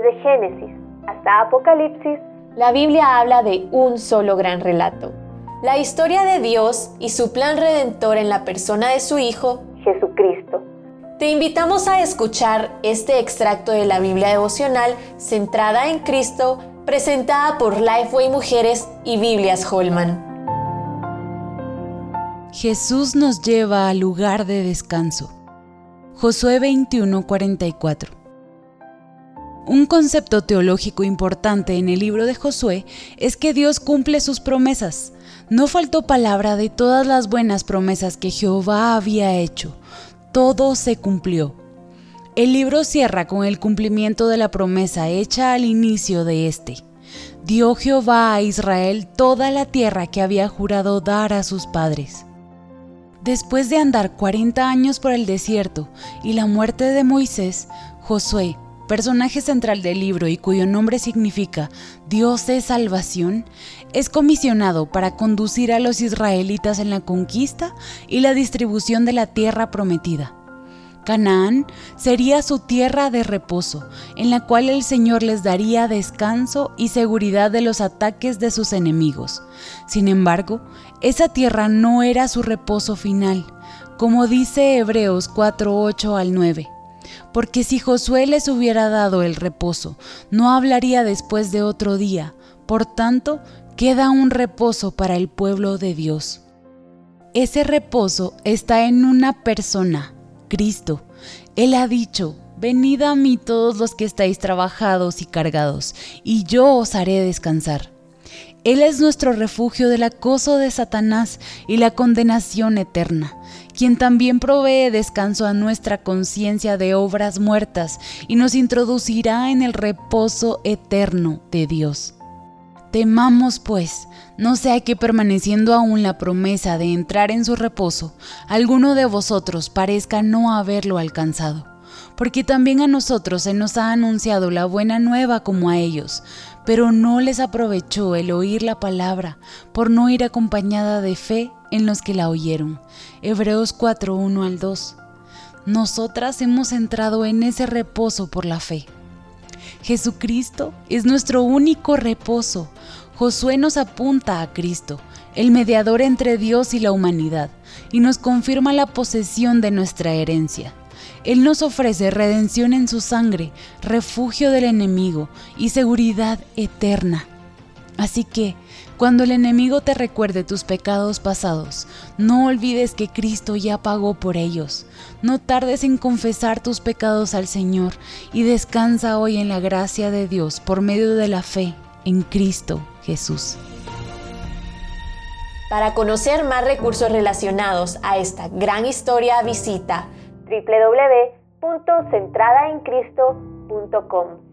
Desde Génesis hasta Apocalipsis, la Biblia habla de un solo gran relato. La historia de Dios y su plan redentor en la persona de su Hijo, Jesucristo. Te invitamos a escuchar este extracto de la Biblia devocional centrada en Cristo, presentada por Lifeway Mujeres y Biblias Holman. Jesús nos lleva al lugar de descanso. Josué 21:44 Un concepto teológico importante en el libro de Josué es que Dios cumple sus promesas. No faltó palabra de todas las buenas promesas que Jehová había hecho. Todo se cumplió. El libro cierra con el cumplimiento de la promesa hecha al inicio de este. Dio Jehová a Israel toda la tierra que había jurado dar a sus padres. Después de andar 40 años por el desierto y la muerte de Moisés, Josué, personaje central del libro y cuyo nombre significa Dios es salvación, es comisionado para conducir a los israelitas en la conquista y la distribución de la tierra prometida. Canaán sería su tierra de reposo, en la cual el Señor les daría descanso y seguridad de los ataques de sus enemigos. Sin embargo, esa tierra no era su reposo final, como dice Hebreos 4:8 al 9. Porque si Josué les hubiera dado el reposo, no hablaría después de otro día. Por tanto, queda un reposo para el pueblo de Dios. Ese reposo está en una persona, Cristo. Él ha dicho, venid a mí todos los que estáis trabajados y cargados, y yo os haré descansar. Él es nuestro refugio del acoso de Satanás y la condenación eterna, quien también provee descanso a nuestra conciencia de obras muertas y nos introducirá en el reposo eterno de Dios. Temamos, pues, no sea que permaneciendo aún la promesa de entrar en su reposo, alguno de vosotros parezca no haberlo alcanzado. Porque también a nosotros se nos ha anunciado la buena nueva como a ellos, pero no les aprovechó el oír la palabra, por no ir acompañada de fe en los que la oyeron. Hebreos 4, 1 al 2. Nosotras hemos entrado en ese reposo por la fe. Jesucristo es nuestro único reposo. Josué nos apunta a Cristo, el mediador entre Dios y la humanidad, y nos confirma la posesión de nuestra herencia. Él nos ofrece redención en su sangre, refugio del enemigo y seguridad eterna. Así que, cuando el enemigo te recuerde tus pecados pasados, no olvides que Cristo ya pagó por ellos. No tardes en confesar tus pecados al Señor y descansa hoy en la gracia de Dios por medio de la fe en Cristo Jesús. Para conocer más recursos relacionados a esta gran historia, visita www.centradaencristo.com.